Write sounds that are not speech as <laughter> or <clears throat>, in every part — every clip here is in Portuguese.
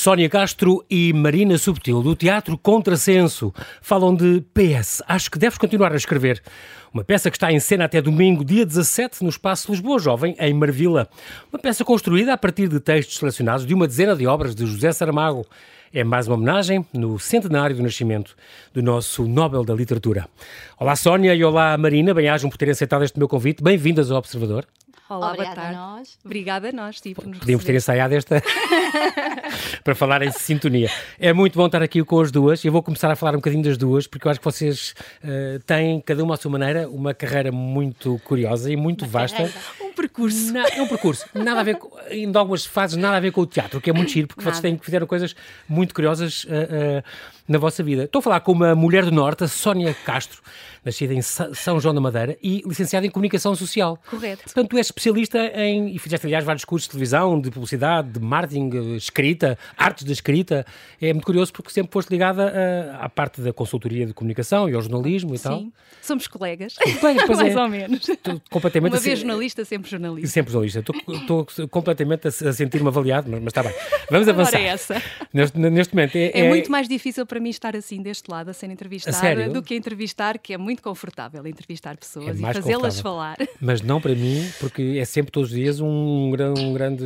Sónia Castro e Marina Subtil, do Teatro Contrasenso, falam de PS. Acho que deves continuar a escrever. Uma peça que está em cena até domingo, dia 17, no Espaço Lisboa Jovem, em Marvila. Uma peça construída a partir de textos selecionados de uma dezena de obras de José Saramago. É mais uma homenagem no centenário do nascimento do nosso Nobel da Literatura. Olá Sónia e olá Marina, bem-ajam por terem aceitado este meu convite. Bem-vindas ao Observador. Olá, Obrigada boa tarde. a nós. Obrigada a nós, tipo, nos Podíamos ter ensaiado esta <laughs> para falar em sintonia. É muito bom estar aqui com as duas. Eu vou começar a falar um bocadinho das duas, porque eu acho que vocês uh, têm, cada uma à sua maneira, uma carreira muito curiosa e muito uma vasta. Carreira. Um percurso. Na, é um percurso. Nada a ver, com, em algumas fases, nada a ver com o teatro, que é muito giro, porque nada. vocês têm, fizeram coisas muito curiosas. Uh, uh, na vossa vida. Estou a falar com uma mulher do Norte, a Sónia Castro, nascida em São João da Madeira e licenciada em Comunicação Social. Correto. Portanto, tu és especialista em, e fizeste, aliás, vários cursos de televisão, de publicidade, de marketing, escrita, artes da escrita. É muito curioso porque sempre foste ligada a, à parte da consultoria de comunicação e ao jornalismo e Sim. tal. Sim, somos colegas. colegas pois <laughs> Mais é. ou menos. Estou completamente Uma vez jornalista, sempre jornalista. Sempre jornalista. Estou, completamente a, a sentir-me avaliado, mas, mas está bem. Vamos avançar. É essa. Neste, neste momento. É, é, é, muito mais difícil para mim estar assim deste lado a ser entrevistada a do que entrevistar, que é muito confortável entrevistar pessoas é e fazê-las falar. Mas não para mim, porque é sempre todos os dias um, um grande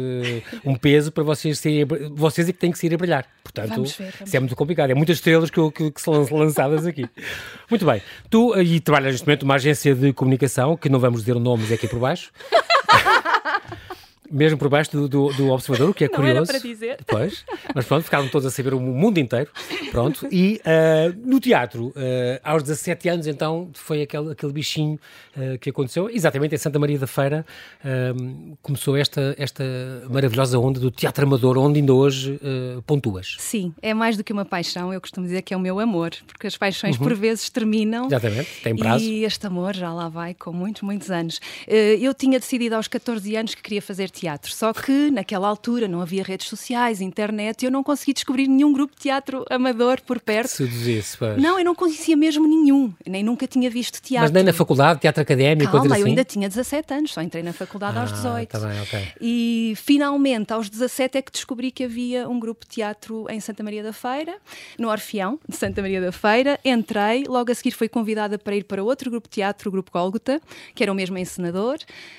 um peso para vocês serem, vocês é que têm que sair a brilhar. Portanto, vamos ver, vamos isso é muito complicado. É muitas estrelas que, que, que são lançadas aqui. muito bem. Tu e trabalhas neste momento numa agência de comunicação, que não vamos dizer o nome, mas é aqui por baixo. <laughs> mesmo por baixo do, do, do, observador, o que é <laughs> não curioso. Era para dizer. Pois, mas pronto, ficaram todos a saber o mundo inteiro. Pronto, e uh, no teatro, uh, aos 17 anos, então, foi aquele, aquele bichinho uh, que aconteceu, exatamente em Santa Maria da Feira, começou esta, esta maravilhosa onda do teatro amador, onde ainda hoje pontuas. Sim, é mais do que uma paixão, eu costumo dizer que é o meu amor, porque as paixões uhum. por vezes terminam. Exatamente, tem prazo. E este amor já lá vai com muitos, muitos anos. eu tinha decidido aos 14 anos que queria fazer teatro. Só que naquela altura não havia redes sociais, internet, e eu não consegui descobrir nenhum grupo de teatro amador por perto. Seduzisse, pois. Não, eu não conhecia mesmo nenhum, nem nunca tinha visto teatro. Mas nem na faculdade, teatro académico, Calma, assim? eu ainda tinha 17 anos, só entrei na faculdade ah, aos 18. Tá bem, ok. E finalmente, aos 17, é que descobri que havia um grupo de teatro em Santa Maria da Feira, no Orfeão de Santa Maria da Feira. Entrei, logo a seguir fui convidada para ir para outro grupo de teatro, o Grupo Gólgota, que era o mesmo encenador.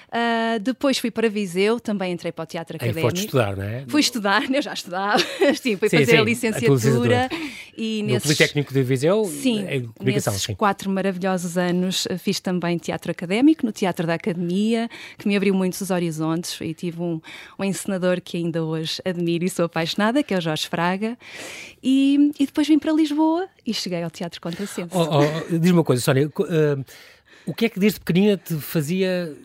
Uh, depois fui para Viseu, também entrei para o teatro académico. Aí foste estudar, não é? Fui estudar, <laughs> eu já estudava, <laughs> sim, fui sim, fazer sim, a, licenciatura a licenciatura. e no nesses... Politécnico de Viseu, sim, em comunicação, nesses sim. quatro maravilhosos anos eh, fiz também teatro académico, no Teatro da Academia, que me abriu muitos horizontes e tive um, um encenador que ainda hoje admiro e sou apaixonada, que é o Jorge Fraga, e, e depois vim para Lisboa e cheguei ao Teatro Contrassenso. Oh, oh, Diz-me uma coisa, Sónia, uh, o que é que desde pequenina te fazia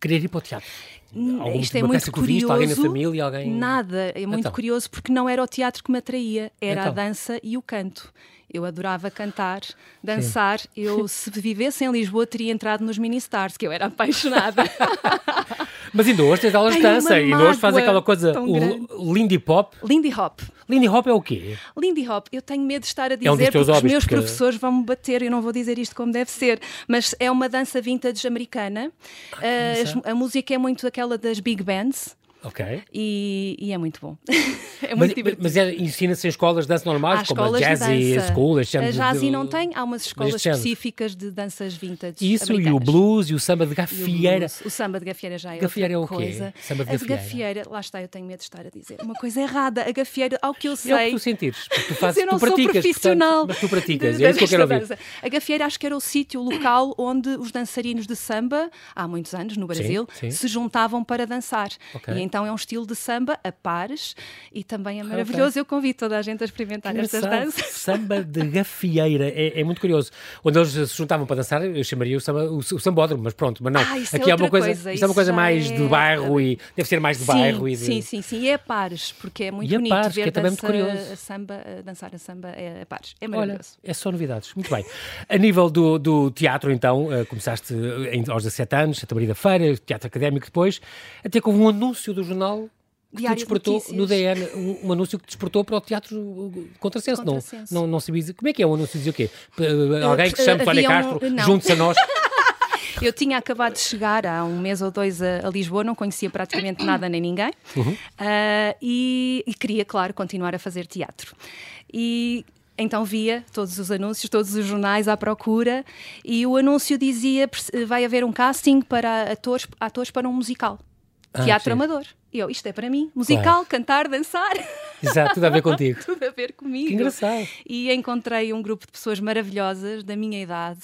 querer ir para o teatro? Algum Isto é muito curioso. Viste, alguém na família? Alguém... Nada, é muito então. curioso porque não era o teatro que me atraía, era então. a dança e o canto. Eu adorava cantar, dançar. Sim. Eu, <laughs> se vivesse em Lisboa, teria entrado nos mini-stars, que eu era apaixonada. <laughs> Mas ainda hoje tens aulas de dança, e ainda hoje faz aquela coisa, o Lindy Pop. Lindy Hop. Lindy Hop é o quê? Lindy Hop, eu tenho medo de estar a dizer, é um porque os meus porque... professores vão me bater, eu não vou dizer isto como deve ser, mas é uma dança vintage americana. Ah, a, a música é muito aquela das big bands. Ok. E, e, é muito bom. <laughs> é muito mas, divertido. Mas é, ensina-se em escolas de dança normais, há como a Jazzy School? A Jazzy não tem, há umas escolas específicas de danças vintage. Isso americanas. e o blues e o samba de gafieira. O, o, samba de gafieira já é gafieira outra é o quê? coisa. Samba de a gafieira. lá está, eu tenho medo de estar a dizer uma coisa errada. A gafieira, ao que eu sei. É o que tu sentires, porque tu <laughs> fazes, eu não tu praticas, sou profissional. Portanto, mas tu praticas, é isso que eu quero ouvir. Dança. A gafieira acho que era o sítio, o local onde os dançarinos de samba, há muitos anos no Brasil, sim, sim. se juntavam para dançar. Okay. Então é um estilo de samba a pares e também é maravilhoso. Okay. Eu convido toda a gente a experimentar estas danças. Samba de gafieira, é, é, muito curioso. Onde eles se juntavam para dançar, eu chamaria o, samba, o, o sambódromo, mas pronto, mas não. Ah, Aqui é uma coisa, coisa. Isto é uma coisa mais é... de bairro e deve ser mais de sim, bairro. E de... Sim, sim, sim. E é a pares, porque é muito e bonito pares, ver que é também muito curioso. A samba, a dançar a samba é a pares. É Olha, maravilhoso. é só novidades. Muito bem. A nível do, do teatro, então, uh, começaste em, aos 17 anos, Santa Maria da Feira, teatro académico depois, até houve um anúncio do jornal que despertou no DN um, um, anúncio que despertou para o teatro contrassenso. Não, não, não sabias. Como é que é o um anúncio? Dizia o quê? Alguém que se chama Sónia Castro, junte-se a nós. <laughs> Eu tinha acabado de chegar há um mês ou dois a, a Lisboa, não conhecia praticamente nada nem ninguém <coughs> uhum. uh, e, e queria, claro, continuar a fazer teatro. E então via todos os anúncios, todos os jornais à procura e o anúncio dizia vai haver um casting para atores, atores para um musical. Ah, teatro sim. amador. E eu, isto é para mim, musical, claro. cantar, dançar. Exato, tudo a ver contigo. <laughs> tudo a ver comigo. Que engraçado. E encontrei um grupo de pessoas maravilhosas da minha idade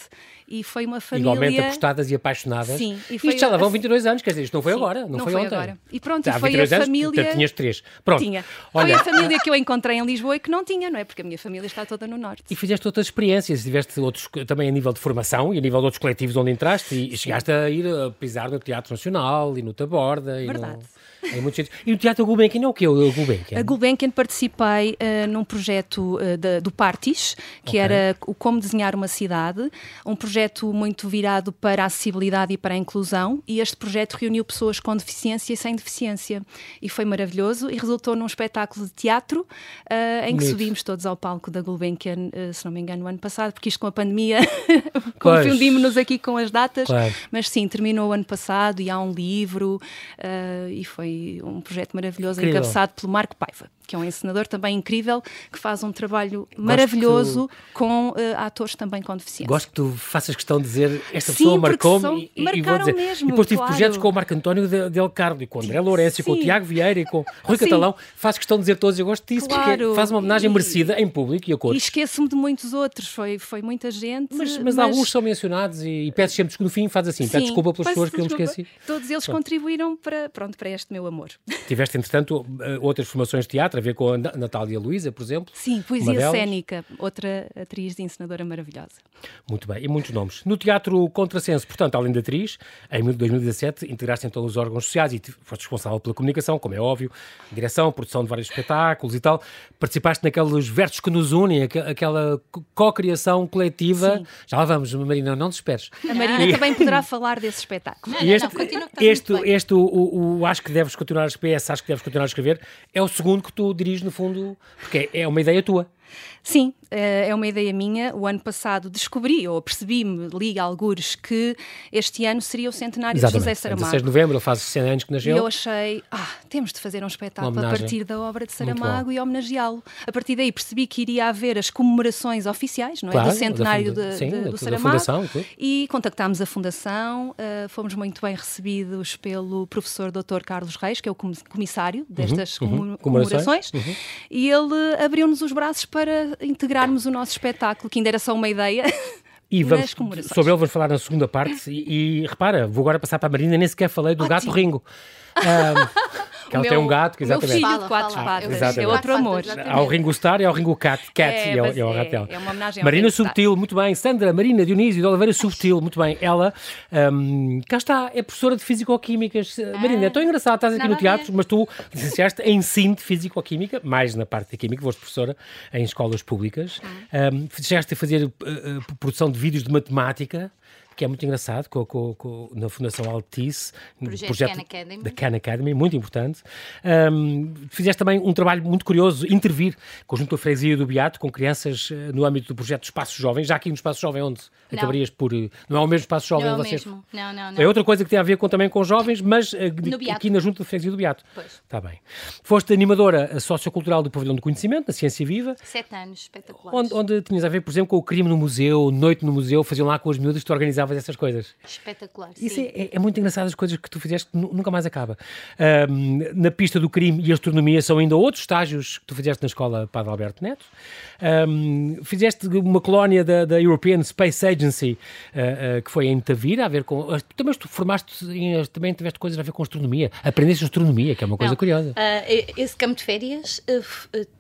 e foi uma família. Igualmente apostadas e apaixonadas. Sim. E foi... Isto já lá vão 22 anos, quer dizer, isto não foi Sim, agora, não, não foi, foi, ontem. Agora. E pronto, já, foi a anos, família. tinhas três. Pronto. Tinha. Olha... Foi a família que eu encontrei em Lisboa e que não tinha, não é? Porque a minha família está toda no Norte. E fizeste outras experiências, tiveste outros também a nível de formação e a nível de outros coletivos onde entraste e chegaste a ir a pisar no Teatro Nacional e no Taborda. Verdade. E no... É muito E o Teatro Gulbenkian é o que é o Gulbenkian? A Gulbenkian participei uh, num projeto uh, da, do Partis, que okay. era o Como Desenhar uma Cidade, um projeto muito virado para a acessibilidade e para a inclusão, e este projeto reuniu pessoas com deficiência e sem deficiência. E foi maravilhoso e resultou num espetáculo de teatro uh, em que subimos todos ao palco da Gulbenkian, se não me engano, no ano passado, porque isto com a pandemia <laughs> confundimos-nos aqui com as datas, claro. mas sim, terminou o ano passado e há um livro e foi um projeto maravilhoso Incrível. encabeçado pelo Marco Paiva que é um encenador também incrível, que faz um trabalho Gosto maravilhoso tu... com uh, atores também com deficiência. Gosto que tu faças questão de dizer esta Sim, pessoa marcou-me e, e, vou dizer. Mesmo, e depois tive claro. projetos com o Marco António Del Carlo e com o André Lourenço, com o Tiago Vieira e com o Rui Sim. Catalão. Faço questão de dizer todos, eu gosto disso claro. porque faz uma homenagem e, merecida em público e a cores. E esqueço-me de muitos outros, foi, foi muita gente. Mas, mas, mas... alguns são mencionados e, e peço sempre que no fim faz assim, peço desculpa pelas pessoas que eu me esqueci. Todos eles pronto. contribuíram para, pronto, para este meu amor. Tiveste, entretanto, eh, outras formações de teatro a ver com a Natália Luísa, por exemplo. Sim, poesia cénica, outra atriz de encenadora maravilhosa. Muito bem, e muitos nomes. No Teatro Contrassenso, portanto, além de atriz, em 2017 integraste em todos os órgãos sociais e foste responsável pela comunicação, como é óbvio, direção, produção de vários espetáculos e tal. Participaste naqueles versos que nos unem, aquela co-criação coletiva. Sim. Já lá vamos, Marina, não te esperes. A Marina e... também poderá falar desse espetáculo. Não, não, este, não, continua, este, este o, o, o, acho que deves continuar a escrever, acho que deves continuar a escrever, é o segundo que tu diriges, no fundo, porque é uma ideia tua. Sim, eh, é uma ideia minha. O ano passado descobri, ou percebi-me, li algures, que este ano seria o centenário Exatamente. de José Saramago. 16 de novembro, ele faz 100 anos que nasceu. E eu achei, ah, temos de fazer um espetáculo a partir da obra de Saramago e homenageá-lo. A partir daí percebi que iria haver as comemorações oficiais, não é? Claro, do centenário de, Sim, de, do Saramago. Fundação, e contactámos a Fundação, uh, fomos muito bem recebidos pelo professor Dr. Carlos Reis, que é o comissário destas uhum, uhum, comemorações, uhum. e ele abriu-nos os braços para integrarmos o nosso espetáculo, que ainda era só uma ideia. <laughs> E vamos, sobre ele vamos falar na segunda parte. E, e, repara, vou agora passar para a Marina, nem sequer falei do Ótimo. gato Ringo. Um, <laughs> que ela meu, tem um gato, que exatamente. Meu filho de quatro patas. é outro amor. Há o Ringo Starr e há o Ringo Cat, Cat é, e, é, é o gato dela. É uma homenagem Marina Subtil, muito bem. Sandra, Marina Dionísio de Oliveira Subtil, muito bem. Ela, um, cá está, é professora de Físico-Químicas. Ah, Marina, é tão engraçado, estás aqui no teatro, mas tu licenciaste em ensino de Físico-Química, mais na parte da Química, foste professora em escolas públicas. Um, chegaste a fazer uh, uh, produção de vídeos de matemática que é muito engraçado, com, com, com na Fundação Altice, projeto, projeto Academy. da Khan Academy, muito importante. Um, fizeste também um trabalho muito curioso, intervir, conjunto da Freguesia do Beato, com crianças uh, no âmbito do projeto Espaço Jovem, já aqui no Espaço Jovem, onde não. acabarias por... Uh, não é o mesmo Espaço Jovem? Não é o vocês... mesmo, não, não, não. É outra coisa que tem a ver com, também com jovens, mas uh, aqui na Junta da Freguesia do Beato. Pois. Está bem. Foste animadora sociocultural do Pavilhão do Conhecimento, da Ciência Viva. Sete anos, espetacular. Onde, onde tinhas a ver, por exemplo, com o crime no museu, noite no museu, faziam lá com as miúdas, tu organizavas essas coisas. Espetacular. Isso é, é, muito engraçado as coisas que tu fizeste, nunca mais acaba. Um, na pista do crime e astronomia são ainda outros estágios que tu fizeste na escola Padre Alberto Neto. Um, fizeste uma colónia da, da European Space Agency, uh, uh, que foi em Tavira, a ver com. Uh, também tu formaste, também tiveste coisas a ver com astronomia. Aprendeste astronomia, que é uma coisa Não, curiosa. esse campo de férias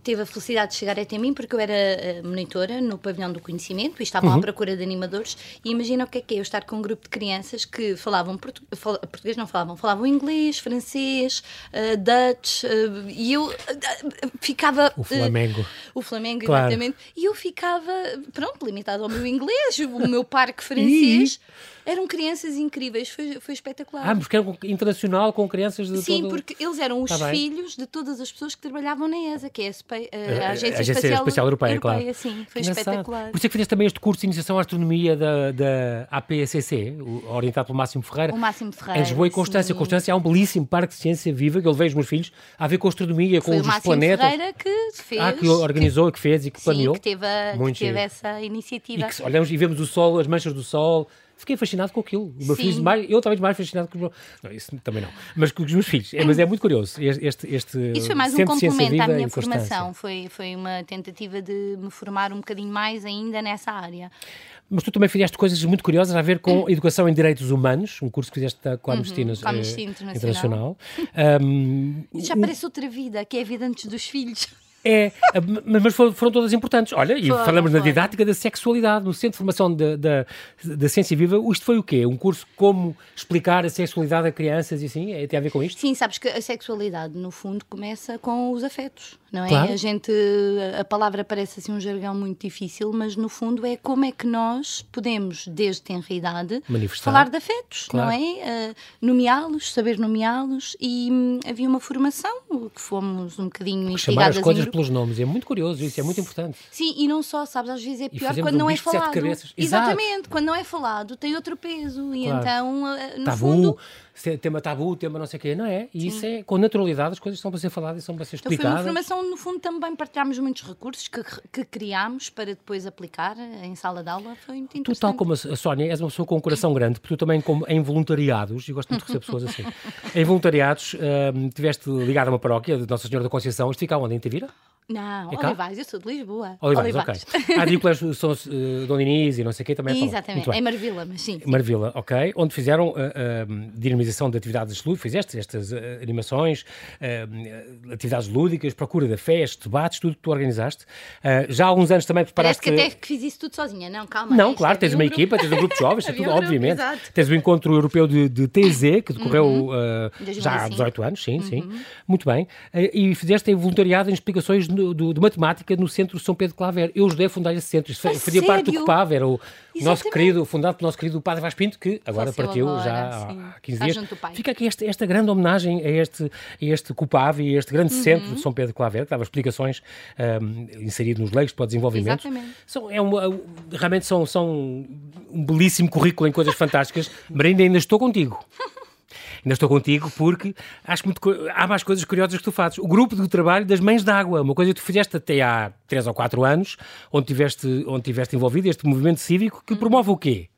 teve a felicidade de chegar até mim, porque eu era monitora no pavilhão do conhecimento e estavam uhum. à procura de animadores. E imagina o que é que é eu estar com um grupo de crianças que falavam portu português, não falavam, falavam inglês, francês, Dutch, e eu ficava. O Flamengo. o Flamengo, claro. exatamente. E eu ficava, pronto, limitado ao meu inglês, o meu parque <laughs> francês. Eram crianças incríveis, foi, foi espetacular. Ah, porque era internacional com crianças de Sim, todo... porque eles eram os Tá bem. filhos de todas as pessoas que trabalhavam na ESA, que é a, a A- a Agência, Agência Espacial, Espacial Europeia, claro. Sim, foi espetacular. Por isso é que fizeste também este curso de iniciação à astronomia da, da APCC, o- orientado pelo Máximo Ferreira. O Máximo Ferreira. Em Lisboa e Constância. sim. Constância há um belíssimo parque de ciência viva que eu vejo os meus filhos a ver com astronomia, com Foi o os Máximo planetas. Ferreira que fez. Ah, que organizou, que fez e que sim, planeou. que teve, a- que teve essa E iniciativa. que se- olhamos e vemos o sol, as manchas do sol. Fiquei fascinado com aquilo. O meu Sim. filho, mais, eu talvez mais fascinado com os meus. Não, isso também não. Mas com os meus filhos. É, mas é muito curioso. Este, este Isso foi mais um complemento à minha formação. Foi, foi uma tentativa de me formar um bocadinho mais ainda nessa área. Mas tu também fizeste coisas muito curiosas a ver com <clears throat> educação em direitos humanos, um curso que fizeste com a Amnistia Uhum, com a Amnistia eh, Internacional. <laughs> Ahm, Isso já parece outra vida, que é a vida antes dos filhos. É, ah, mas foram, foram todas importantes. Olha, e falamos na didática da sexualidade, no Centro de Formação da, da, da Ciência Viva. Isto foi o quê? Um curso como explicar a sexualidade a crianças e assim? É, tem a ver com isto? Sim, sabes que a sexualidade, no fundo, começa com os afetos, não é? Claro. A gente, a palavra parece assim um jargão muito difícil, mas no fundo é como é que nós podemos, desde tenra idade, Manifestar. falar de afetos, Claro. não é? Uh, nomeá-los, saber nomeá-los e hum, havia uma formação que fomos um bocadinho Chamar instigadas as coisas pelos nomes. É muito curioso, isso é muito importante. Sim, e não só, sabes, às vezes é pior quando um não é falado. cabeças. Exato. Exatamente, quando não é falado tem outro peso e Claro. então, uh, no tabu, fundo, tema tabu, tema não sei o quê, não é? E isso é, com naturalidade, as coisas estão para ser faladas e são para ser Então foi uma explicadas. formação, no fundo, também partilhámos muitos recursos que, que criámos para depois aplicar em sala de aula. Foi muito Tu, interessante. tal como a Sónia, és uma pessoa com um coração grande, porque tu também, como em voluntariados, e gosto muito de receber pessoas assim, <laughs> em voluntariados, hum, tiveste ligado a uma paróquia de Nossa Senhora da Conceição, isto fica onde? Em Tavira? Não, É? Olivais, eu sou de Lisboa. Olivais, ok. Há de colégios são uh, Dona Inês e não sei o quê também. é. Exatamente, em Marvila, mas sim. Marvila, ok, onde fizeram uh, uh, dinamização de atividades lúdicas, fizeste estas uh, animações, atividades lúdicas, procura da fé, estes debates, tudo que tu organizaste. Já há alguns anos também Parece preparaste... que até que fiz isso tudo sozinha. Não, calma. Não, isto claro, havia tens um uma grupo. equipa, tens um grupo de jovens, <laughs> tudo, um grupo, obviamente. exato. Tens o encontro europeu de, de TZ, que decorreu uh, já há 2005. 18 anos, sim, sim. Muito bem. E fizeste voluntariado em explicações no- do- de matemática no Centro São Pedro Claver. Eu ajudei a fundar esse centro. Isto A fazia parte do sério? COPAV, era o nosso Exatamente. querido, fundado pelo nosso querido Padre Vaz Pinto, que agora Faleceu partiu agora, já sim. há 15 Está dias. Fica aqui esta, esta grande homenagem a este, a este COPAV e a este grande centro de São Pedro Claver, que dava explicações um, inserido nos leis para o desenvolvimento. Exatamente. São, é uma, realmente são, são um belíssimo currículo em coisas fantásticas, <laughs> mas ainda, ainda estou contigo. Ainda estou contigo porque acho muito, há mais coisas curiosas que tu fazes. O grupo de trabalho das Mães d'Água, uma coisa que tu fizeste até há 3 ou 4 anos, onde tiveste, onde tiveste envolvido este movimento cívico que promove o quê?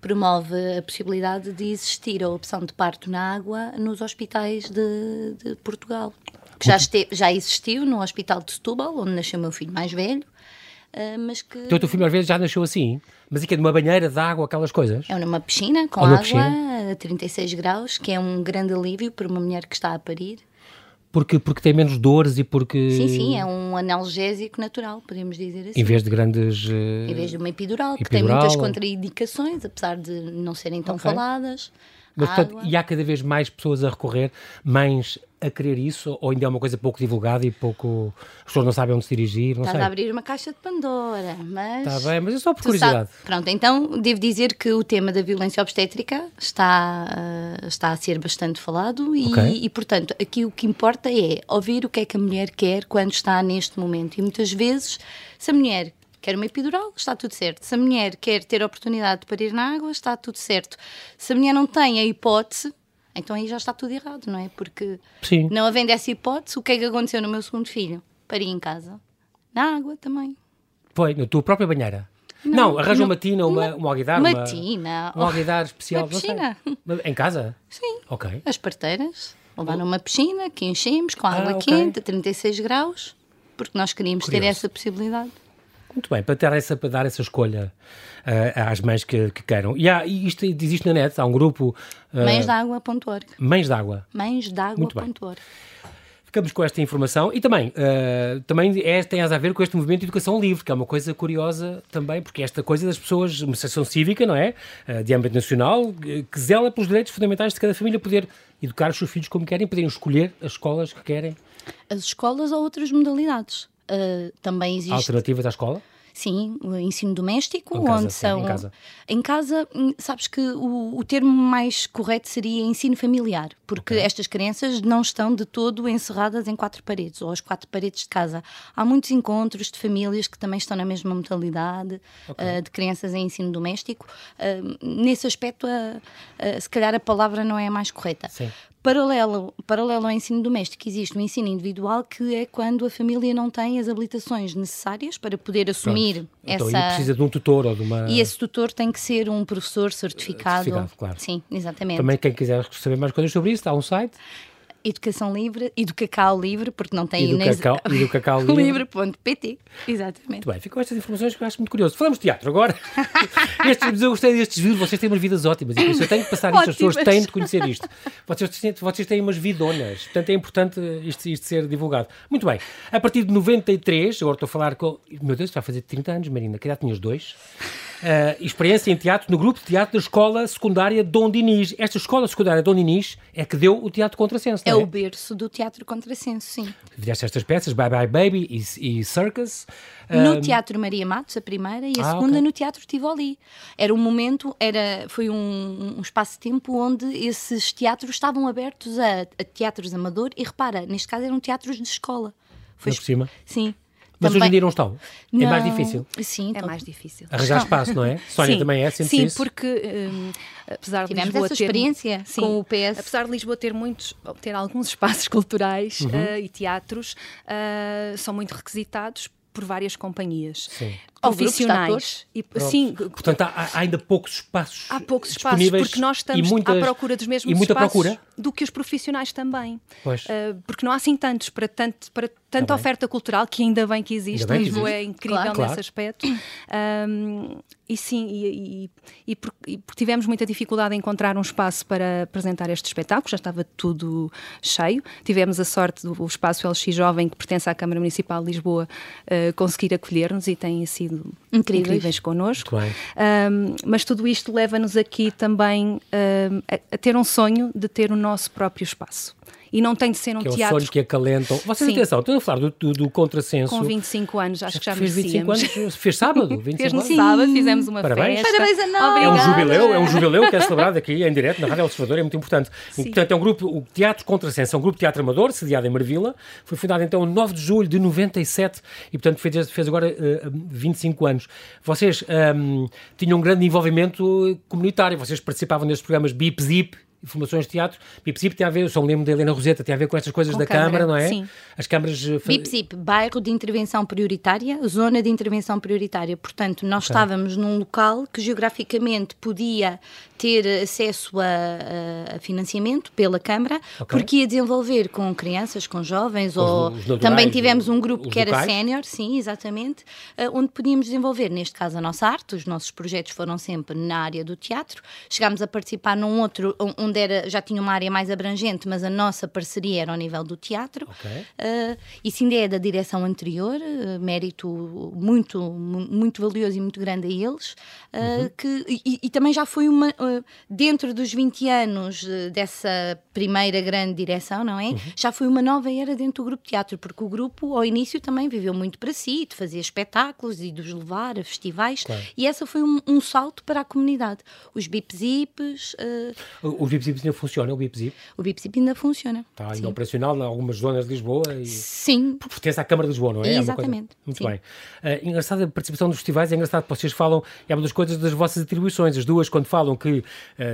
Promove a possibilidade de existir a opção de parto na água nos hospitais de, de Portugal. Que já, este- já existiu no Hospital de Setúbal, onde nasceu meu filho mais velho, mas que Então o teu filho às vezes já nasceu assim, mas é de uma banheira de água, aquelas coisas. é numa piscina com Ou numa água piscina. a 36 graus, que é um grande alívio para uma mulher que está a parir. Porque, porque tem menos dores e porque. Sim, sim, é um analgésico natural, podemos dizer assim. Em vez de grandes. eh, Em vez de uma epidural, que tem epidural. muitas contraindicações, apesar de não serem tão Ok. faladas. Mas, portanto, e há cada vez mais pessoas a recorrer, mães a querer isso, ou ainda é uma coisa pouco divulgada e pouco. As pessoas não sabem onde se dirigir, não Estás sei. a abrir uma caixa de Pandora, mas. Está bem, mas é só por curiosidade. sabe- Pronto, então devo dizer que o tema da violência obstétrica está, ah, está a ser bastante falado e, Ok. e, portanto, aqui o que importa é ouvir o que é que a mulher quer quando está neste momento. E muitas vezes, se a mulher quer uma epidural, está tudo certo. Se a mulher quer ter a oportunidade de parir na água, está tudo certo. Se a mulher não tem a hipótese, então aí já está tudo errado, não é? Porque Sim. não havendo essa hipótese, o que é que aconteceu no meu segundo filho? Pari em casa. Na água também. Foi, na tua própria banheira. Não, arranja não. uma tina, uma, um alguidar, Uma uma, tina. um alguidar especial. Uma piscina. Em casa? Sim. Ok. As parteiras levaram uma piscina que enchemos com Ah, água ok. quente, a 36 graus, porque nós queríamos ter Curioso. essa possibilidade. Muito bem, para, ter essa, para dar essa escolha ah, às mães que, que queiram. E, há, e isto existe na net, há um grupo. ah, Mãesdágua.org. Mães d'Água. Mãesdágua.org. Ficamos com esta informação e também, ah, também é, tem a ver com este movimento de educação livre, que é uma coisa curiosa também, porque esta coisa das pessoas, uma associação cívica, não é? Ah, de âmbito nacional, que zela pelos direitos fundamentais de cada família poder educar os seus filhos como querem, poderem escolher as escolas que querem, As escolas ou outras modalidades. Ah, também existe. alternativas à escola. Sim, ensino doméstico, Em onde casa, sim, são. em casa. Em casa, hum, sabes que o, o termo mais correto seria ensino familiar, porque estas crianças não estão de todo encerradas em quatro paredes ou às quatro paredes de casa. Há muitos encontros de famílias que também estão na mesma modalidade ah, de crianças em ensino doméstico. Ah, nesse aspecto, ah, se calhar a palavra não é a mais correta. Sim. Paralelo, paralelo ao ensino doméstico, existe o ensino individual, que é quando a família não tem as habilitações necessárias para poder assumir Então essa. aí precisa de um tutor ou de uma. E esse tutor tem que ser um professor certificado. Certificado, claro. Sim, exatamente. Também quem quiser saber mais coisas sobre isso, há um site. Educação livre e do cacau livre, porque não tem E do Inês- cacau- <laughs> e do cacau livre. livre.pt. Exatamente. Muito bem, ficam estas informações que eu acho muito curioso. Falamos de teatro agora. <laughs> Estes, eu gostei destes vídeos, vocês têm umas vidas ótimas e por isso eu tenho que passar isto, as pessoas têm de conhecer isto. Vocês, têm- vocês têm umas vidonas, portanto é importante isto, isto ser divulgado. Muito bem, a partir de 93, agora estou a falar com. Meu Deus, vai fazer 30 anos, Marina, que idade tinhas dois? Ah, experiência em teatro no grupo de teatro da Escola Secundária Dom Dinis. Esta Escola Secundária Dom Dinis é que deu o teatro contrassenso, É é? o berço do teatro contrassenso, sim. Fizeste estas peças, Bye Bye Baby e, e Circus. No Teatro Maria Matos, a primeira, e a Ah, segunda ok. no Teatro Tivoli. Era um momento, era, foi um, um espaço-tempo onde esses teatros estavam abertos a, a teatros amador e repara, neste caso eram teatros de escola. Foi por cima. Sim. Mas hoje Também- em dia não estão. É mais Não, difícil. Sim, É então, mais difícil. Arranjar espaço, não é? <laughs> Sónia Sim, também é, sente Sim, isso? porque hum, apesar de Tivemos Lisboa essa ter, experiência sim, com o PS. Apesar de Lisboa ter muitos, ter alguns <laughs> espaços culturais Uhum. eh, e teatros, eh, são muito requisitados por várias companhias. Sim. De Profissionais. E, sim, Portanto, há, há ainda poucos espaços Há poucos espaços, disponíveis porque nós estamos muitas- à procura dos mesmos E muita espaços procura? Do que os profissionais também. Pois. Uh, porque não há assim tantos para, tanto, para tanta Tá oferta cultural que ainda bem que existe. Que Lisboa existe. é incrível Claro. nesse Claro. aspecto. Um, e sim, e, e, e por- e porque tivemos muita dificuldade em encontrar um espaço para apresentar este espetáculo, já estava tudo cheio. Tivemos a sorte do espaço LX Jovem, que pertence à Câmara Municipal de Lisboa, uh, conseguir acolher-nos e têm sido Incríveis. incríveis connosco. Um, mas tudo isto leva-nos aqui também um, a, a ter um sonho de ter o nosso próprio espaço. E não tem de ser um Que é o teatro sonho que acalentam. Vocês, Sim. atenção, estão a falar do, do, do contrassenso. com 25 anos, acho que já fez 25 merecíamos. anos, fez sábado, 25 <laughs> Fez no anos. sábado, fizemos uma Parabéns. festa. Parabéns a nós. É um Obrigada. jubileu, é um jubileu que é celebrado aqui em direto na Rádio Observador, é muito importante. Sim. portanto, é um grupo, o Teatro Contrassenso, é um grupo de teatro amador, sediado em Marvila, foi fundado então 9 de julho de 97 e, portanto, fez, fez agora eh, 25 anos. Vocês ehm, tinham um grande envolvimento comunitário, vocês participavam nestes programas Bip Zip, Informações de teatro, Bip Zip tem a ver, eu só me lembro da Helena Roseta, tem a ver com estas coisas Com da Câmara, Câmara, não é? sim. As câmaras. eh, fa- BIP ZIP, bairro de intervenção prioritária, zona de intervenção prioritária. Portanto, nós estávamos num local que geograficamente podia ter acesso a, a- financiamento pela Câmara, Ok. porque ia desenvolver com crianças, com jovens, Os- ou os naturais, também tivemos um grupo que era locais. sénior, sim, exatamente, eh, onde podíamos desenvolver, neste caso, a nossa arte. Os nossos projetos foram sempre na área do teatro. Chegámos a participar num outro, um- onde era, já tinha uma área mais abrangente, mas a nossa parceria era ao nível do teatro. Ok. Uh, isso ainda é da direção anterior, uh, mérito muito, mu- muito valioso e muito grande a eles, uh, que, e, e também já foi uma, uh, dentro dos 20 anos uh, dessa primeira grande direção, não é? Já foi uma nova era dentro do grupo de teatro, porque o grupo ao início também viveu muito para si, de fazer espetáculos e de os levar a festivais, Claro. e essa foi um, um salto para a comunidade. Os bip-zips, uh, O Bip Ainda funciona, o Bip Zip o bip-zip ainda funciona. está ainda Sim. operacional em algumas zonas de Lisboa e Sim, pertence à Câmara de Lisboa, não é? É Exatamente, Muito sim. bem. Uh, engraçado a participação dos festivais, é engraçado que vocês falam, é uma das coisas das vossas atribuições. As duas, quando falam que uh,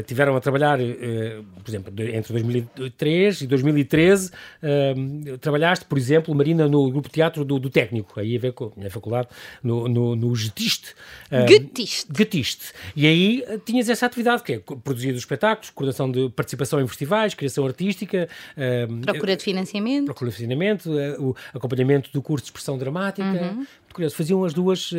tiveram a trabalhar, uh, por exemplo, de- entre 2003 e 2013, uh, trabalhaste, por exemplo, Marina, no grupo de teatro do, do técnico, aí a ver com na faculdade, no, no, no Getiste. Getiste. Getiste. E aí tinhas essa atividade, que é produzir os espetáculos, coordenação de participação em festivais, criação artística, uh, procura de financiamento. procura de financiamento, eh, o acompanhamento do curso de expressão dramática. Uhum. Curioso. Faziam as duas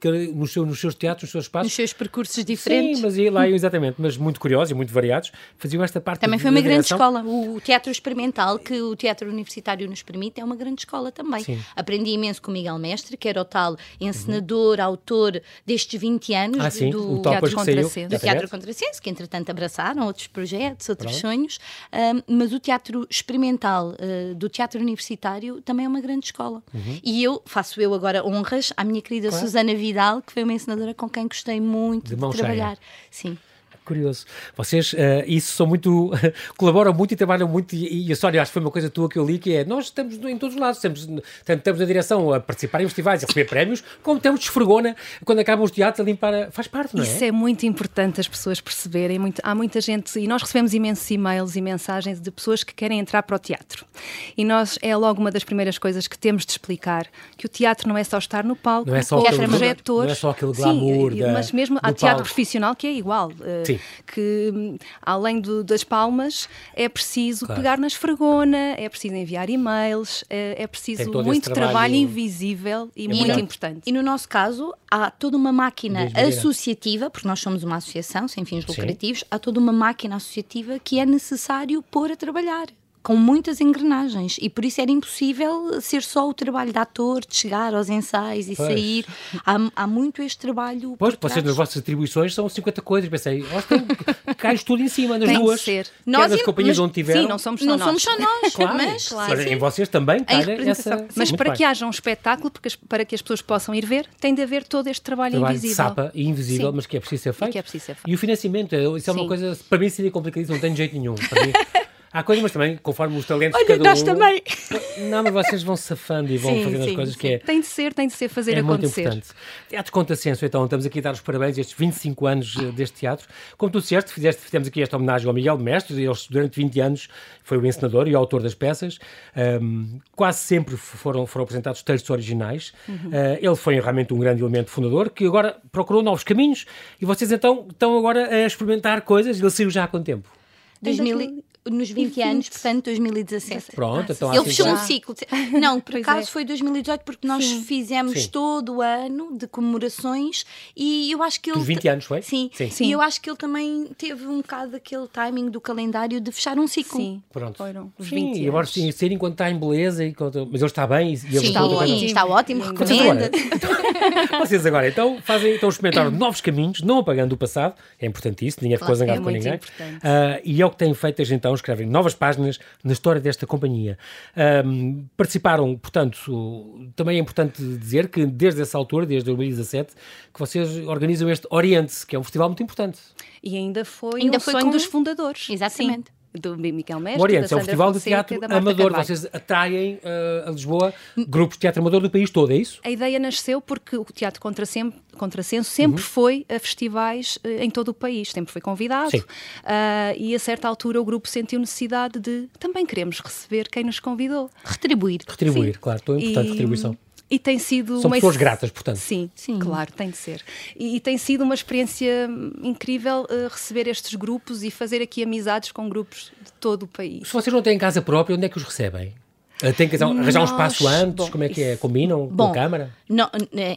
que- nos, seus, nos seus teatros, nos seus espaços. nos seus percursos diferentes. Sim, mas ia lá, <laughs> exatamente, mas muito curiosos e muito variados. Faziam esta parte Também foi uma grande direção. escola. O teatro experimental que o teatro universitário nos permite é uma grande escola também. Sim. Aprendi imenso com o Miguel Mestre, que era o tal encenador, autor destes 20 anos Ah, sim, do, o tal depois que saiu. Contrassenso. do. Teatro Contrassenso, que entretanto abraçaram outros projetos, outros Pronto. sonhos, mas o teatro experimental ah, do teatro universitário também é uma grande escola. Uhum. E eu faço eu agora agora honras à minha querida claro. Susana Vidal, que foi uma ensinadora com quem gostei muito de, de trabalhar. Cheia. Sim curioso. Vocês, uh, isso são muito, <laughs> colaboram muito e trabalham muito, e, e a Sónia, acho que foi uma coisa tua que eu li, que é, nós estamos em todos os lados, estamos, tanto estamos na direção a participar em festivais, a receber prémios, como temos esfregona, quando acabam os teatros, a limpar, faz parte, não é? Isso é muito importante as pessoas perceberem, muito, há muita gente, e nós recebemos imensos e-mails e mensagens de pessoas que querem entrar para o teatro, e nós, é logo uma das primeiras coisas que temos de explicar, que o teatro não é só estar no palco, não é só, aquele, é não é só aquele glamour Sim, da, mas mesmo há teatro palco. profissional que é igual, uh, Sim que além do, das palmas é preciso claro. pegar na esfregona, é preciso enviar e-mails, é, é preciso muito trabalho, trabalho, invisível e é muito no, importante. E no nosso caso há toda uma máquina associativa, porque nós somos uma associação sem fins lucrativos, Sim. há toda uma máquina associativa que é necessário pôr a trabalhar com muitas engrenagens e por isso era impossível ser só o trabalho de ator, de chegar aos ensaios e pois. sair. Há, há, muito este trabalho. Pois, vocês nas vossas atribuições são 50 coisas. Pensei, <laughs> cais tudo em cima, nas Tem duas. ser. Nós nas companhias mas, onde tiveram. Sim, não somos só não nós. Somos só nós, <laughs> claro, mas, claro. mas em vocês também calha essa. Mas para bem. que haja um espetáculo, porque, para que as pessoas possam ir ver, tem de haver todo este trabalho, trabalho invisível. De sapa e invisível, sim. mas que é preciso ser feito. E, que é preciso ser feito. e o financiamento, isso é uma coisa, para mim seria complicadíssimo, não tem jeito nenhum. Para <laughs> mim, Há coisas, mas também, conforme os talentos Olha, de cada nós um... também. Não, mas vocês vão safando e vão sim, fazendo sim, as coisas sim. que é... Tem de ser, tem de ser fazer é acontecer. muito importante. Teatro Contrassenso, então, estamos aqui a dar os parabéns a estes 25 anos eh, deste teatro. Como tu disseste, fizeste, fizemos aqui esta homenagem ao Miguel Mestre, ele durante 20 anos foi o encenador e o autor das peças. Um, quase sempre foram, foram apresentados textos originais. Uhum. Uh, ele foi realmente um grande elemento fundador, que agora procurou novos caminhos e vocês então estão agora a experimentar coisas. Ele saiu já há quanto tempo? 2000, nos 20, 20 anos, portanto 2017. Pronto, então Ele fechou um ciclo. Não, por acaso é. foi 2018 porque nós Sim. fizemos Sim. todo o ano de comemorações e eu acho que ele... Dos 20 anos, foi? Sim. Sim. Sim. E eu acho que ele também teve um bocado aquele timing do calendário de fechar um ciclo. Sim. Pronto. Foram os 20 Sim, e agora sim, ser enquanto está em beleza, enquanto... mas ele está bem e ele está, ótimo, está ótimo, recomenda. Vocês agora então fazem, então experimentaram <coughs> novos caminhos, não apagando o passado, é importante isso, ninguém ficou zangado é com ninguém. Uh, e é o que têm feito desde então, escrevem novas páginas na história desta companhia. Um, participaram, portanto, também é importante dizer que desde essa altura, desde 2017, que vocês organizam este Oriente, que é um festival muito importante. E ainda foi ainda um foi sonho com... dos fundadores. Exatamente. Sim do Miguel Mestre. O Oriente é um festival de teatro amador. Vocês atraem uh, a Lisboa grupos de teatro amador do país todo, é isso? A ideia nasceu porque o Teatro Contrasenso, Contrasenso sempre uhum. foi a festivais uh, em todo o país, sempre foi convidado. Uh, e a certa altura o grupo sentiu necessidade de também queremos receber quem nos convidou. Retribuir. Retribuir, Sim. claro, tão importante e, retribuição. E tem sido São uma pessoas gratas, portanto. Sim, Sim, claro, tem de ser. E, e tem sido uma experiência incrível uh, receber estes grupos e fazer aqui amizades com grupos de todo o país. Se vocês não têm casa própria, onde é que os recebem? Eh, tem que arranjar um espaço antes? Bom, como é que é? Combinam bom, com a Câmara? Não,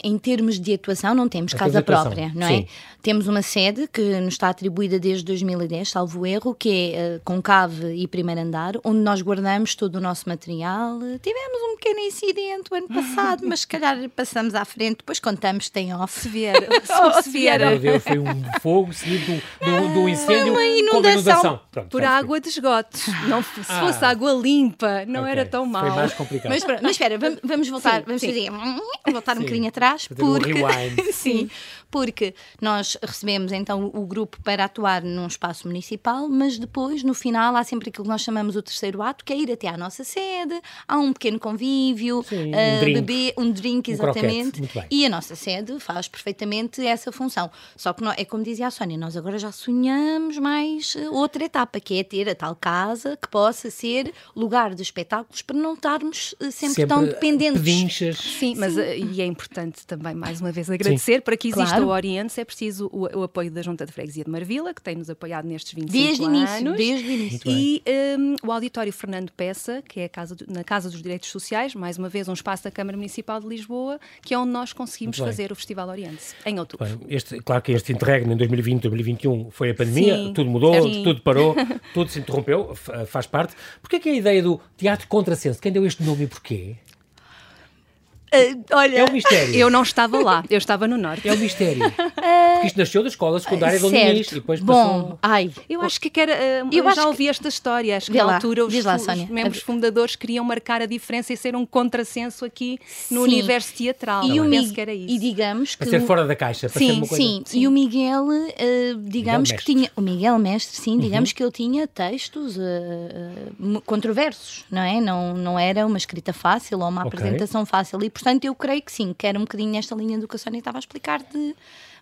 em termos de atuação, não temos casa própria, não é? Sim. Temos uma sede que nos está atribuída desde 2010, salvo erro, que é uh, com cave e primeiro andar, onde nós guardamos todo o nosso material. Tivemos um pequeno incidente o ano passado, mas se calhar passamos à frente, depois contamos tem off. Se vier. Se, <laughs> se vier. Foi um fogo seguido do, do, incêndio uma inundação. inundação. Pronto, Por água de esgotos. Não, se ah. fosse água limpa, não okay. era tão mal. Foi mais complicado. Mas, mas espera, vamos, voltar, sim, vamos sim. fazer, <laughs> voltar sim. um bocadinho atrás. Porque, um <laughs> sim, porque nós recebemos então o grupo para atuar num espaço municipal, mas depois, no final, há sempre aquilo que nós chamamos o terceiro ato, que é ir até à nossa sede, há um pequeno convívio, Sim, uh, drink. beber um drink, exatamente. Um e a nossa sede faz perfeitamente essa função. Só que é como dizia a Sónia, nós agora já sonhamos mais eh, outra etapa, que é ter a tal casa que possa ser lugar de espetáculos para não estarmos eh, sempre, sempre tão dependentes. Pedinchas. Sim, mas Sim. e é importante também, mais uma vez, agradecer Sim. para que exista claro. O Oriente, é preciso o, o, apoio da Junta de Freguesia de Marvila, que tem-nos apoiado nestes 25 desde anos. Início, desde o início. E um, o Auditório Fernando Peça, que é casa do, na Casa dos Direitos Sociais, mais uma vez um espaço da Câmara Municipal de Lisboa, que é onde nós conseguimos fazer o Festival Oriente, em outubro. Bem, este, claro que este interregno em 2020, 2021 foi a pandemia, Sim. tudo mudou, Sim. tudo parou, <laughs> tudo se interrompeu, faz parte. Porquê é que a ideia do teatro contrassenso, quem deu este nome e porquê? Uh, olha, É um mistério. Eu não estava lá, eu estava no norte. É um mistério. Porque isto nasceu da escola secundária de. Muniz e depois Bom, passou... ai, Eu acho que era. eh, Eu Eu, já que- ouvi esta história. Acho que na altura os, lá, os membros fundadores queriam marcar a diferença e ser um contrassenso aqui no Sim. universo teatral. e o Eu Mi- penso que era isso. E digamos que Para ser fora da caixa, para Sim, ser uma coisa... Sim, e o Miguel, eh, digamos Miguel que tinha. O Miguel Mestre, sim, Uhum. digamos que ele tinha textos controversos, não é? Não, não era uma escrita fácil ou uma Ok. apresentação fácil. E, portanto, eu creio que sim, que era um bocadinho nesta linha do que a Sónia estava a explicar, de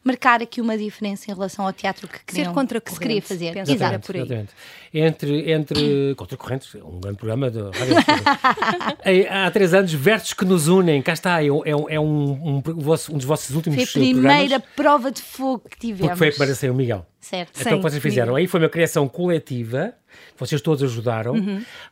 marcar aqui uma diferença em relação ao teatro que, queriam, contra que se queria fazer. Exato. por aí. Exatamente. Entre, entre <coughs> Contracorrentes, um grande programa de <laughs> Há três anos, Versos que nos unem, cá está, é, um, é um, é um, um, um dos vossos últimos Foi a primeira programas, prova de fogo que tivemos. porque foi a primeira sem o Miguel. Certo. Então o que vocês fizeram aí foi uma criação coletiva, vocês todos ajudaram,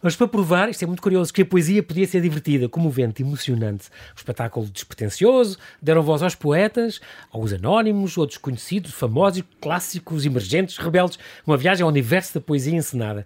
mas para provar, isto é muito curioso, que a poesia podia ser divertida, comovente, emocionante. Um espetáculo despretensioso, deram voz aos poetas, aos anónimos, outros conhecidos, famosos, clássicos, emergentes, rebeldes. Uma viagem ao universo da poesia encenada.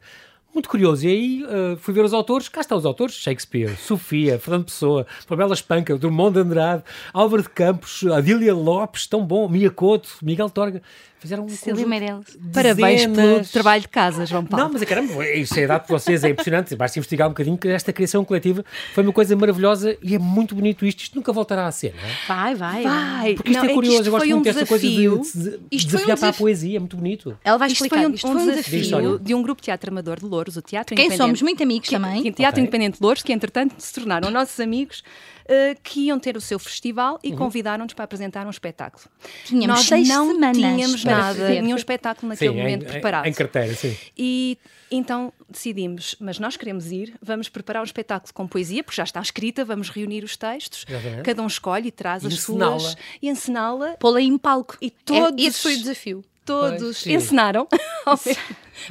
Muito curioso. E aí eh, fui ver os autores. Cá estão os autores: Shakespeare, Sofia, Fernando Pessoa, Pamela Espanca, Drummond de Andrade, Álvaro de Campos, Adília Lopes, tão bom, Mia Couto, Miguel Torga. Fizeram um Cília conjunto Meirelles. Parabéns pelo trabalho de casa, João Paulo. Não, mas é caramba, isso é dado por vocês, é impressionante. Basta investigar um bocadinho que esta criação coletiva foi uma coisa maravilhosa e é muito bonito isto. Isto nunca voltará a ser, não é? Vai, vai. Vai. Porque isto Não, é que curioso, isto eu gosto um muito desta coisa de, de, de Isto foi um desafiar para a poesia, é muito bonito. Ela vai Isto explicar. foi um, Isto um foi um desafio desafio. de um grupo de teatro amador de Louros, o Teatro Quem Independente. somos muito amigos que, também. que- Teatro Ok. Independente de Louros, que entretanto se tornaram nossos amigos, eh, que iam ter o seu festival Uhum. e convidaram-nos para apresentar um espetáculo. Tínhamos Nós seis não semanas tínhamos nada, fazer. nenhum espetáculo naquele Sim, momento em, preparado. em, carteira, sim. E então decidimos, mas nós queremos ir, vamos preparar um espetáculo com poesia, porque já está escrita, vamos reunir os textos, Exatamente. cada um escolhe e traz E as suas e encená-la. Pô-la em palco. E todos- É, esse foi o desafio. Pois, Todos sim. encenaram. <laughs>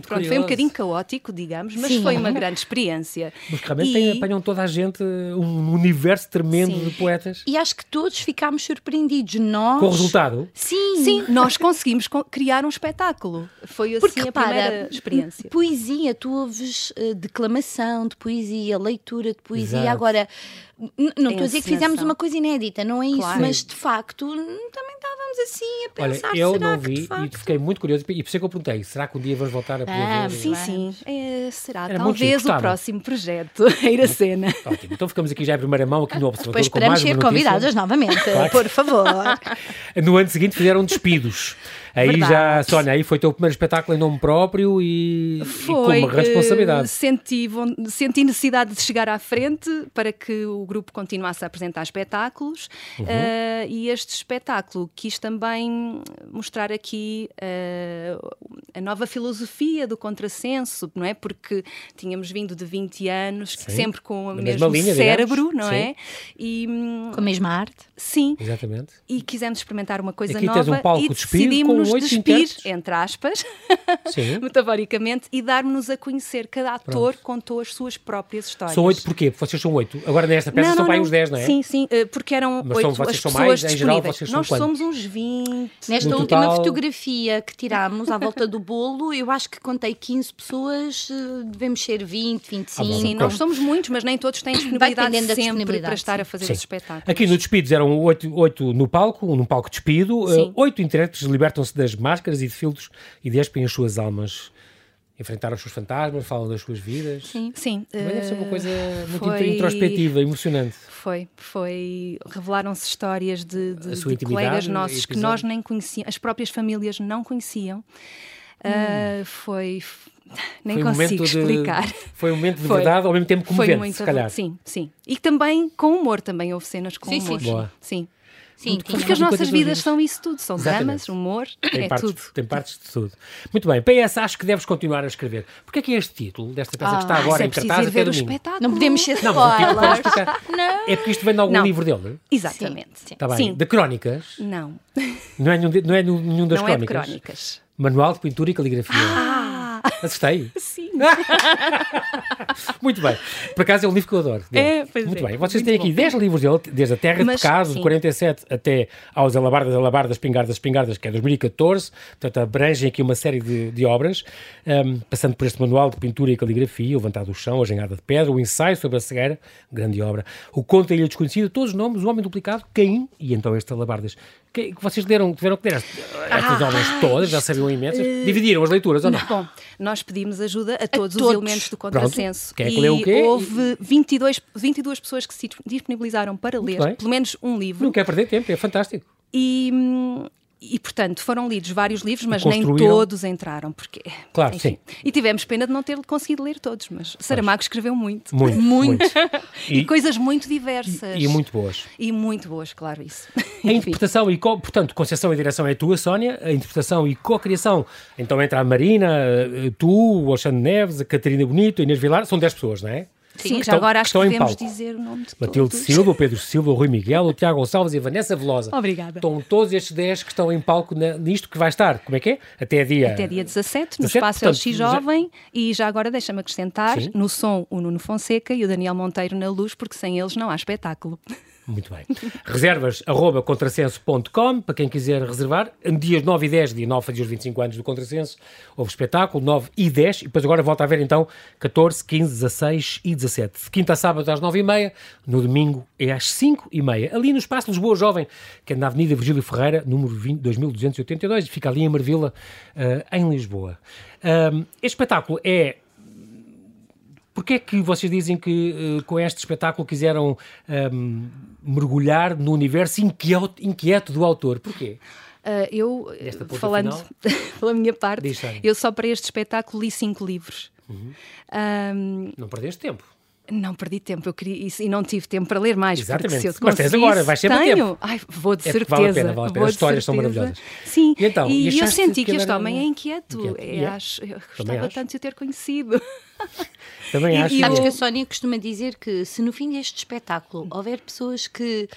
Pronto, foi um bocadinho caótico, digamos, mas Sim. foi uma grande experiência. Mas que realmente E- apanham toda a gente, um universo tremendo Sim. de poetas. E acho que todos ficámos surpreendidos. Nós. Com o resultado, Sim. Sim, <laughs> nós conseguimos co- criar um espetáculo. Foi assim Porque a repara, primeira experiência. poesia, tu ouves eh, declamação de poesia, leitura de poesia. Exato. Agora, n- não estou a dizer que fizemos uma coisa inédita, não é isso, Claro. mas de facto também estávamos assim a olha, pensar. eu será não que vi de e facto... fiquei muito curioso. E por isso é que eu perguntei: será que um dia vamos voltar a poder Ah, ver? Sim, Vamos. sim. É, será Era talvez o próximo projeto, <laughs> a ir a cena. Ótimo, então ficamos aqui já em primeira mão, aqui no Observador, Depois com mais esperamos ser convidadas novamente, Claro. por favor. <laughs> No ano seguinte fizeram despidos. Aí Verdade. já, Sónia, aí foi o teu primeiro espetáculo em nome próprio e, e com Foi. uma responsabilidade. eh, senti, von- senti necessidade de chegar à frente para que o grupo continuasse a apresentar espetáculos Uhum. eh, e este espetáculo quis também mostrar aqui eh, a nova filosofia do contrassenso, não é? Porque tínhamos vindo de 20 anos, Sim. sempre com o mesmo mesma linha, cérebro, digamos. não Sim. é? E hum, Com a mesma arte. sim, Exatamente. e quisemos experimentar uma coisa Aqui nova tens um palco e decidimos nos despir, entre aspas. <laughs> metaforicamente, e dar-nos a conhecer. Cada ator contou as suas próprias histórias. São oito porquê? Porque vocês são oito. Agora nesta peça são para aí uns 10, não é? Sim, sim, eh, porque eram Mas são- oito as são pessoas mais, em geral, disponíveis. vocês são Nós quantos? somos uns 20. Nesta No última total- fotografia que tirámos à volta do bolo, eu acho que contei 15 pessoas, eh, devemos ser 20, 25. Ah, bom. Sim, Pronto. nós somos muitos, mas nem todos têm disponibilidade sempre disponibilidade, para estar a sim. fazer Sim. esse espetáculo. Aqui no Despidos eram oito, oito no palco, num palco despido. Uh, oito intérpretes libertam-se das máscaras e de filtros e despem as suas almas. Enfrentaram os seus fantasmas, falam das suas vidas. Sim, sim. Também deve ser uma eh, coisa muito foi- introspectiva, emocionante. Foi, foi. Revelaram-se histórias de, de- de colegas nossos que nós nem conhecíamos, as próprias famílias não conheciam. Ah, foi. <laughs> Nem Foi um consigo momento de- explicar. Foi um momento de <laughs> Foi. verdade, ao mesmo tempo Foi comovente, muito se calhar. Sim, sim. E também com humor, também houve cenas com Sim, sim, humor. sim. Boa. Sim. Sim, Porque as nossas vidas são isso tudo, são Exatamente. dramas, humor, Tem, é partes, tudo. tem partes de tudo. Muito bem, PS, acho que deves continuar a escrever. Porquê é que é este título desta peça que está Ah, agora é em preciso cartaz até o domingo? espetáculo. Não podemos ser Não, spoilers. Não. É porque isto vem de algum Não. livro dele? Exatamente. Sim. Está bem. Sim. De crónicas? Não, Não é nenhum, de- não é nenhum das não é de crónicas? crónicas. Manual de pintura e caligrafia. Ah, Assustei. sim. <laughs> muito bem. Por acaso é um livro que eu adoro. É, pois muito é. bem. Vocês Muito têm aqui bom. 10 livros dele, desde a Terra Mas, de Pecado, de sim. 47 até aos Alabardas, Alabardas, Pingardas, Pingardas, que é 2014. Portanto, abrangem aqui uma série de, de obras, um, passando por este manual de pintura e caligrafia, o Vantado do Chão, a Genhada de Pedra, o Ensaio sobre a Cegueira, grande obra, o Conto da Ilha Desconhecida, todos os nomes, o Homem Duplicado, Caim e então este Alabardas. Que, vocês leram, tiveram que ler estas, Ah, obras todas, já sabiam imensas. Dividiram as leituras ou não? Bom, nós pedimos ajuda a todos, os todos. elementos do contrassenso. Quem é que e leu o quê? houve 22, 22 pessoas que se disponibilizaram para ler bem. pelo menos um livro. Não quer perder tempo, é fantástico. E, hum, e, portanto, foram lidos vários livros, mas nem todos entraram, porque... Claro, enfim. sim. E tivemos pena de não ter conseguido ler todos, mas Saramago escreveu muito. <laughs> Muito, muito. E, E- coisas muito diversas. E muito boas. E muito boas, claro, isso. <laughs> A interpretação e, co, portanto, concepção e direção é tua, Sónia. A interpretação e co-criação, então entra a Marina, eh, tu, o Alexandre Neves, a Catarina Bonito, a Inês Vilar, são 10 pessoas, não é? Sim, que já estão- agora que acho que em devemos dizer o nome de Matilde todos. Silva, o <laughs> Pedro Silva, o Rui Miguel, o Tiago Gonçalves e a Vanessa Velosa. Obrigada. Estão todos estes 10 que estão em palco na- nisto que vai estar. Como é que é? Até dia. Até dia 17, no 17, espaço portanto, LX Jovem. E já agora deixa-me acrescentar, Sim. no som, o Nuno Fonseca e o Daniel Monteiro na luz, porque sem eles não há espetáculo. Muito bem. Reservas <laughs> arroba contrassenso.com para quem quiser reservar. Dias 9 e 10, dia 9 fazia os 25 anos do Contrassenso. Houve espetáculo, 9 e 10. E depois agora volta a ver então 14, 15, 16 e 17. De quinta a sábado às 9 e meia. No domingo é às 5 e meia. Ali no Espaço Lisboa Jovem, que é na Avenida Virgílio Ferreira, número 20, 2282. Fica ali em Marvila, eh, em Lisboa. Ahm, este espetáculo é Porquê é que vocês dizem que eh, com este espetáculo quiseram ahm, mergulhar no universo inquieto, inquieto do autor? Porquê? Ah, eu, falando <laughs> pela minha parte, eu só para este espetáculo li cinco livros. Uhum. Ahm, Não perdeste tempo. Não perdi tempo, eu queria isso e não tive tempo para ler mais. porque Exatamente. se eu Mas tens agora, vais sempre a tenho. tempo. Ai, vou de É certeza. vale a pena, vale a pena. vou As histórias são maravilhosas. Sim, E então, e e, eu senti que que este homem é inquieto. Inquieto. É, é? acho, eu Também gostava acho. tanto de o ter conhecido. Também E- acho. e Sabes eu- que a Sónia costuma dizer que se no fim deste espetáculo houver pessoas que.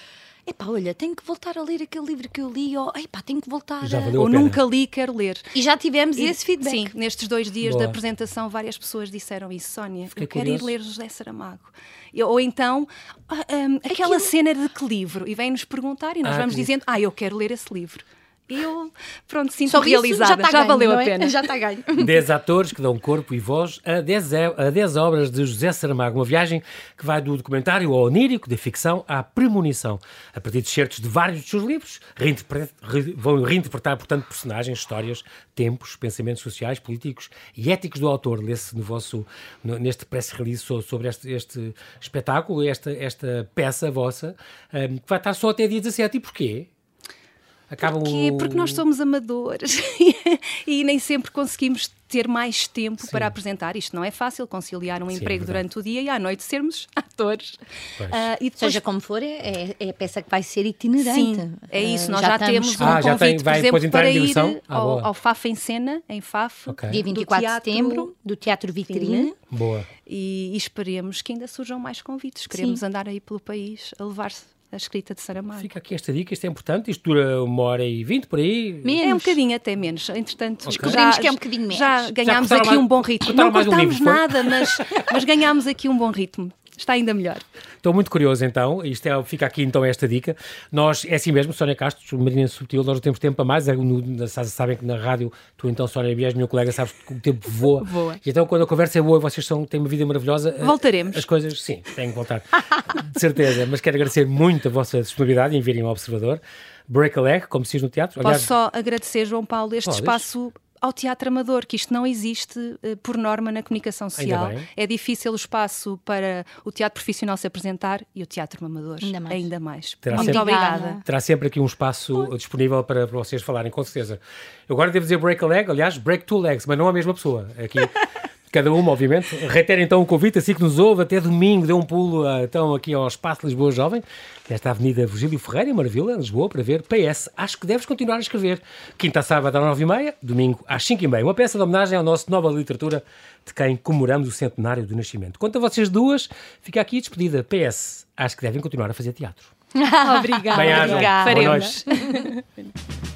Epá, olha, tenho que voltar a ler aquele livro que eu li, ou epá, tenho que voltar a... Ou pena. nunca li, quero ler. E já tivemos E- esse feedback. Sim, nestes dois dias Boa. da apresentação, várias pessoas disseram isso. Sónia, Fiquei eu quero curioso. ir ler José Saramago. Eu- ou então, ah, hum, aquela cena de que livro? E vem-nos perguntar e nós Ah, vamos que- dizendo, ah, eu quero ler esse livro. Eu, pronto, sinto realizada. tá Já, ganho, valeu não a é? pena. Já está ganho. <laughs> 10 atores que dão corpo e voz a 10, e- a 10 obras de José Saramago. Uma viagem que vai do documentário ao onírico, da ficção à premonição. A partir de certos de vários dos seus livros, reinterpre- re- vão reinterpretar, portanto, personagens, histórias, tempos, pensamentos sociais, políticos e éticos do autor. Lê-se no vosso, no- neste press release so- sobre este, este espetáculo, esta, esta peça vossa, hum, que vai estar só até dia 17. E porquê? Acabam Porquê? o- Porque nós somos amadores <laughs> e nem sempre conseguimos ter mais tempo para apresentar. Isto não é fácil, conciliar um Sim, é emprego verdade. durante o dia e à noite sermos <laughs> atores. Ah, e depois Seja como for, é, é a peça que vai ser itinerante. Sim, é isso. Ah, Nós já, estamos temos um Ah, já tem- convite, vai por depois exemplo, entrar para em ir direção? Ah, ao, ao FAF em cena, em FAF, Ok. Dia do 24 de teatro, setembro, do Teatro Vitrine. Boa. E, e esperemos que ainda surjam mais convites. Queremos Sim. andar aí pelo país a levar a escrita de Saramago. Fica aqui esta dica, isto é importante. Isto dura uma hora e vinte por aí. Menos. É um bocadinho até menos. Entretanto, Descobrimos que é um bocadinho menos. Já ganhámos cortaram aqui mais- um bom ritmo. Não um cortámos foi? nada, mas, mas ganhámos aqui um bom ritmo. Está ainda melhor. Estou muito curioso então, isto é, fica aqui então esta dica. Nós, é assim mesmo, Sónia Castro, Marina Subtil, nós não temos tempo para mais. É, no- sabem que na rádio, tu então, Sónia Bias, meu colega, sabes que o tempo voa. Voa. E então, quando a conversa é boa e vocês são, têm uma vida maravilhosa, eh, Voltaremos. As coisas, sim, têm que voltar. De certeza. Mas quero agradecer muito a vossa disponibilidade em virem ao Observador. Break a leg, como se diz no teatro. Posso só agradecer, João Paulo, este Podes. espaço ao teatro amador, que isto não existe eh, por norma na comunicação social. bem. É difícil o espaço para o teatro profissional se apresentar e o teatro amador Ainda mais. ainda mais. Terá Muito sempre- obrigada. terá sempre aqui um espaço disponível para, para vocês falarem, com certeza. Eu agora devo dizer break a leg, aliás, break two legs, mas não a mesma pessoa. Aqui, <laughs> cada uma, obviamente. Reitero então o convite, assim que nos ouve, até domingo, dê um pulo ah, então aqui ao Espaço Lisboa Jovem, nesta Avenida Virgílio Ferreira, em Maravilha, em Lisboa, para ver PS. Acho que deves continuar a escrever. Quinta a sábado às nove e meia, domingo às cinco e meia. Uma peça de homenagem ao nosso Nova Literatura, de quem comemoramos o centenário do nascimento. Quanto a vocês duas, fica aqui despedida. PS. Acho que devem continuar a fazer teatro. <laughs> Obrigada. Bem-ajam. Obrigada. Boa Faremos. noite. <laughs>